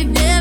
active.